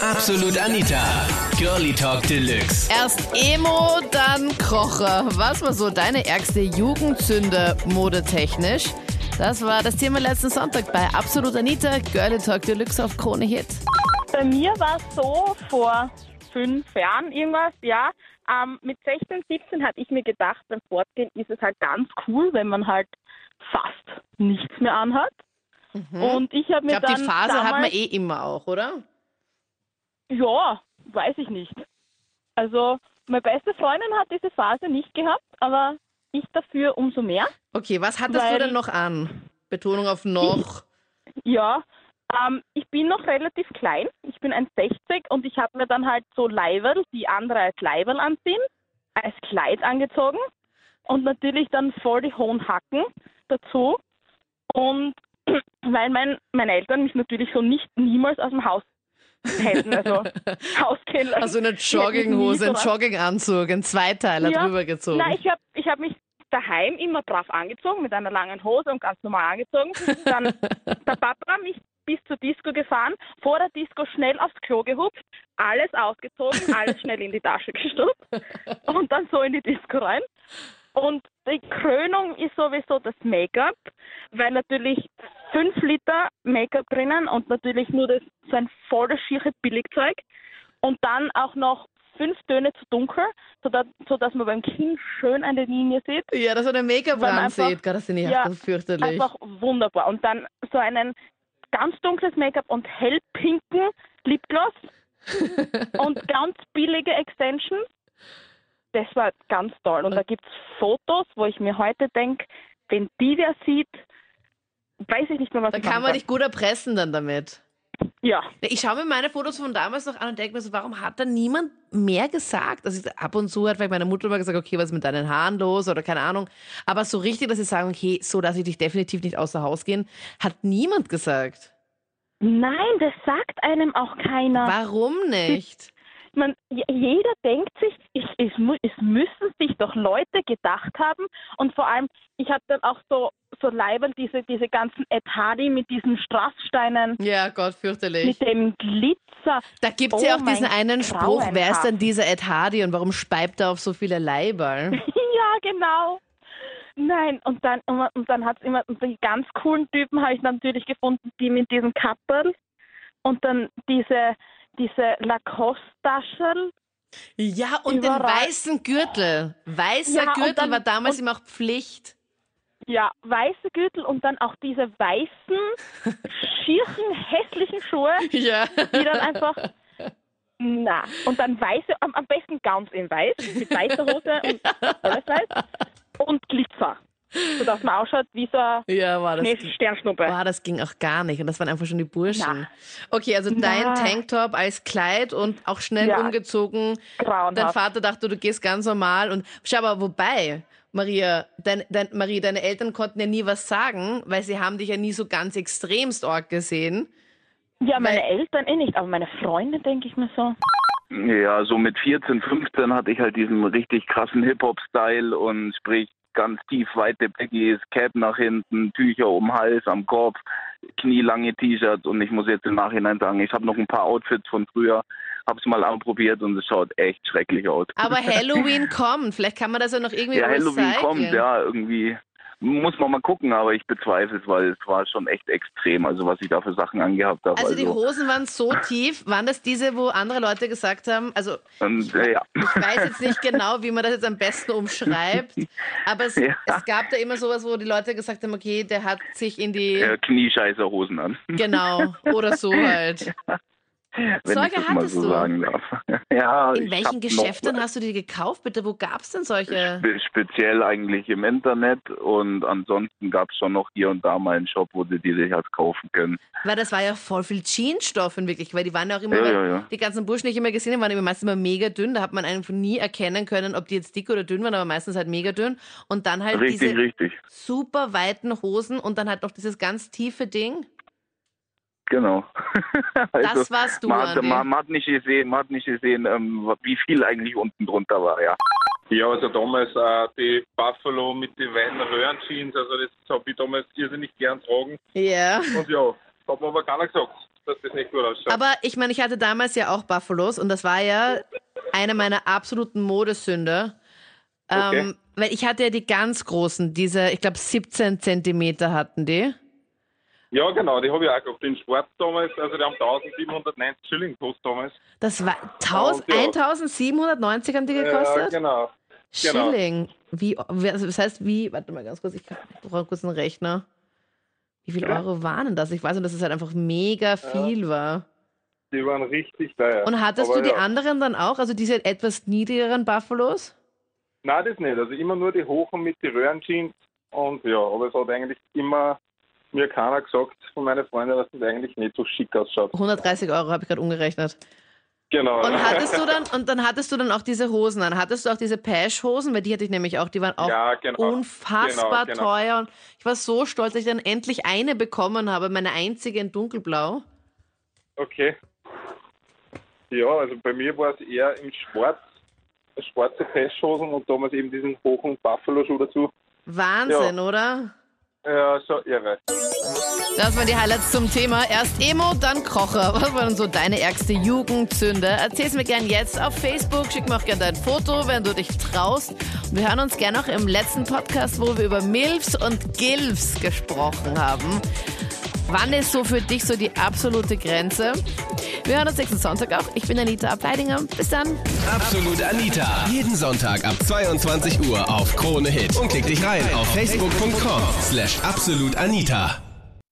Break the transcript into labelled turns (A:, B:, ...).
A: Absolut Anita. Girlie Talk Deluxe.
B: Erst Emo, dann Krocher. Was war so deine ärgste Jugendsünde modetechnisch? Das war das Thema letzten Sonntag bei Absolut Anita, Girlie Talk Deluxe auf Krone Hit.
C: Bei mir war es so, vor fünf Jahren irgendwas, ja. Ähm, mit 16, 17 hatte ich mir gedacht, beim Fortgehen ist es halt ganz cool, wenn man halt fast nichts mehr anhat. Und ich habe
B: Ich
C: mir
B: glaube,
C: dann
B: die Phase
C: damals,
B: hat man eh immer auch, oder?
C: Ja, weiß ich nicht. Also, meine beste Freundin hat diese Phase nicht gehabt, aber ich dafür umso mehr.
B: Okay, was hattest du denn noch an? Betonung auf noch.
C: Ja, ähm, ich bin noch relativ klein. Ich bin 1,60 und ich habe mir dann halt so Leiberl, die andere als Leiberl anziehen, als Kleid angezogen und natürlich dann voll die hohen Hacken dazu. Und weil mein, meine Eltern mich natürlich so nicht niemals aus dem Haus hätten, also rausgehen lassen.
B: Also eine Jogginghose, ein Jogginganzug, ein Zweiteiler
C: Ja.
B: drüber gezogen.
C: Nein, ich habe ich hab mich daheim immer brav angezogen, mit einer langen Hose und ganz normal angezogen. Dann der Papa mich bis zur Disco gefahren, vor der Disco schnell aufs Klo gehupft, alles ausgezogen, alles schnell in die Tasche gestopft und dann so in die Disco rein. Und die Krönung ist sowieso das Make-up, weil natürlich fünf Liter Make-up drinnen und natürlich nur das, so ein volles schiere Billigzeug und dann auch noch fünf Töne zu dunkel, sodass, sodass man beim Kinn schön eine Linie sieht.
B: ja, dass man den Make-up
C: Weil man
B: ran sieht. das ich
C: Ja,
B: ganz fürchterlich.
C: Einfach wunderbar. Und dann so einen ganz dunkles Make-up und hellpinken Lipgloss und ganz billige Extensions. Das war ganz toll. Und da gibt es Fotos, wo ich mir heute denke, wenn die wer sieht, weiß ich nicht mehr, was
B: Da
C: ich
B: kann
C: machen
B: man dich gut erpressen dann damit.
C: Ja,
B: Ich schaue mir meine Fotos von damals noch an und denke mir so, warum hat da niemand mehr gesagt? Also ab und zu hat vielleicht meine Mutter mal gesagt, okay, was ist mit deinen Haaren los oder keine Ahnung. Aber so richtig, dass sie sagen, okay, so lasse ich dich definitiv nicht außer Haus gehen, hat niemand gesagt.
C: nein, das sagt einem auch keiner.
B: Warum nicht?
C: man, jeder denkt sich, ich, es, es müssen sich doch Leute gedacht haben. Und vor allem, ich habe dann auch so, so Leibern, diese, diese ganzen Hardy mit diesen Strasssteinen,
B: Ja, Gott, fürchterlich.
C: mit dem Glitzer.
B: Da gibt es
C: Oh
B: ja auch diesen einen Spruch, wer ist denn dieser Hardy und warum speibt er auf so viele Leiber?
C: ja, genau. Nein, und dann, und dann hat es immer, und die ganz coolen Typen habe ich natürlich gefunden, die mit diesen Kapperl und dann diese, diese Lacoste-Taschen.
B: Ja, und den
C: Überall.
B: weißen Gürtel. Weißer
C: Ja,
B: Gürtel
C: dann-
B: war damals immer auch Pflicht.
C: Ja, weiße Gürtel und dann auch diese weißen, schierchen, hässlichen Schuhe,
B: Ja.
C: die dann einfach. Na, und dann weiße, am, am besten ganz in weiß, mit weißer Hose und alles weiß. Und Glitzer, sodass man ausschaut wie so eine
B: Ja, war das.
C: Sternschnuppe.
B: Boah, das ging auch gar nicht. Und das waren einfach schon die Burschen.
C: Na.
B: Okay, also dein
C: Na.
B: Tanktop als Kleid und auch schnell
C: Ja.
B: umgezogen. Dein
C: Grauenhaft.
B: Vater dachte, du gehst ganz normal. Und schau mal, wobei, Maria, dein, dein, Marie, deine Eltern konnten ja nie was sagen, weil sie haben dich ja nie so ganz extremst arg gesehen.
C: Ja, meine
B: weil-
C: Eltern eh nicht, aber meine Freunde denke ich mir so.
D: Ja, so mit 14, 15 hatte ich halt diesen richtig krassen Hip-Hop-Style und sprich ganz tief weite Baggies, Cap nach hinten, Tücher um Hals, am Kopf, knielange T-Shirts und ich muss jetzt im Nachhinein sagen, ich habe noch ein paar Outfits von früher, habe es mal anprobiert und es schaut echt schrecklich aus.
B: Aber Halloween kommt. Vielleicht kann man das ja noch irgendwie
D: ja, Halloween
B: recyceln.
D: kommt, ja, irgendwie muss man mal gucken, aber ich bezweifle es, weil es war schon echt extrem, also was ich da für Sachen angehabt habe.
B: Also die Hosen waren so tief. Waren das diese, wo andere Leute gesagt haben, also
D: und, äh, ja.
B: ich weiß jetzt nicht genau, wie man das jetzt am besten umschreibt, aber es,
D: Ja.
B: es gab da immer sowas, wo die Leute gesagt haben, okay, der hat sich in die,
D: äh, Kniescheißerhosen an.
B: genau, oder so halt.
D: Wenn
B: Solche
D: ich das mal so
B: du?
D: sagen darf. Ja,
B: In welchen Geschäften
D: noch,
B: hast du die gekauft, bitte? Wo gab es denn solche?
D: spe- Speziell eigentlich im Internet und ansonsten gab es schon noch hier und da mal einen Shop, wo du die sich halt kaufen können.
B: Weil das war ja voll viel Jeansstoff in wirklich, weil die waren ja auch immer,
D: Ja, ja, ja.
B: die ganzen Burschen, die ich immer gesehen habe, waren immer meistens immer mega dünn. Da hat man einfach nie erkennen können, ob die jetzt dick oder dünn waren, aber meistens halt mega dünn. Und dann halt
D: Richtig,
B: diese
D: richtig.
B: super weiten Hosen und dann halt noch dieses ganz tiefe Ding.
D: Genau. Also,
B: Das warst du,
D: man, hat, man, man hat nicht gesehen, man hat nicht gesehen, ähm, wie viel eigentlich unten drunter war, ja.
E: Ja, also damals äh, die Buffalo mit den weiten Röhrenjeans, also das habe ich damals irrsinnig gern tragen.
B: Ja.
E: Und ja, hat mir aber keiner gesagt. dass das nicht gut ausschaut.
B: Aber ich meine, ich hatte damals ja auch Buffalos und das war ja eine meiner absoluten Modesünde.
E: Okay.
B: Ähm, weil ich hatte ja die ganz großen, diese, ich glaube 17 Zentimeter hatten die.
E: Ja, genau, die habe ich auch gehabt. Den Sport damals, also die haben 1790 Schilling gekostet damals.
B: Das war 1000,
E: Und ja.
B: 1790 haben die
E: Ja,
B: gekostet?
E: genau. genau.
B: Schilling. Wie, also das heißt, wie, warte mal ganz kurz, ich brauche kurz einen Rechner. Wie viel
E: Ja.
B: Euro waren denn das? Ich weiß nur, dass es halt einfach mega viel war.
E: Die waren richtig teuer.
B: Und hattest
E: Aber
B: du die
E: ja.
B: anderen dann auch, also diese etwas niedrigeren Buffalos?
E: Nein, das nicht. Also immer nur die hohen mit den Röhrenjeans. Und ja, aber es hat eigentlich immer mir keiner gesagt von meinen Freunden, dass das eigentlich nicht so schick ausschaut.
B: 130 Euro habe ich gerade umgerechnet.
E: Genau.
B: Und hattest du dann, und dann hattest du dann auch diese Hosen an. Hattest du auch diese Pash-Hosen? Weil die hatte ich nämlich auch, die waren auch
E: Ja, genau.
B: unfassbar
E: Genau, genau.
B: teuer. Und ich war so stolz, dass ich dann endlich eine bekommen habe, meine einzige in dunkelblau.
E: Okay. Ja, also bei mir war es eher im Sport, schwarze Pesthosen und damals eben diesen hohen Buffalo-Schuh dazu.
B: Wahnsinn, oder?
E: Ja, schon irre.
B: Das waren die Highlights zum Thema. Erst Emo, dann Kocher. Was war denn so deine ärgste Jugendsünde? Erzähl's mir gern jetzt auf Facebook. Schick mir auch gern dein Foto, wenn du dich traust. Und wir hören uns gern noch im letzten Podcast, wo wir über Milfs und Gilfs gesprochen haben. Wann ist so für dich so die absolute Grenze? Wir hören uns nächsten Sonntag auch. Ich bin Anita Ableidinger. Bis dann.
A: Absolut Anita. Jeden Sonntag ab 22 Uhr auf Krone Hit. Und klick dich rein auf facebook.com slash absolutanita.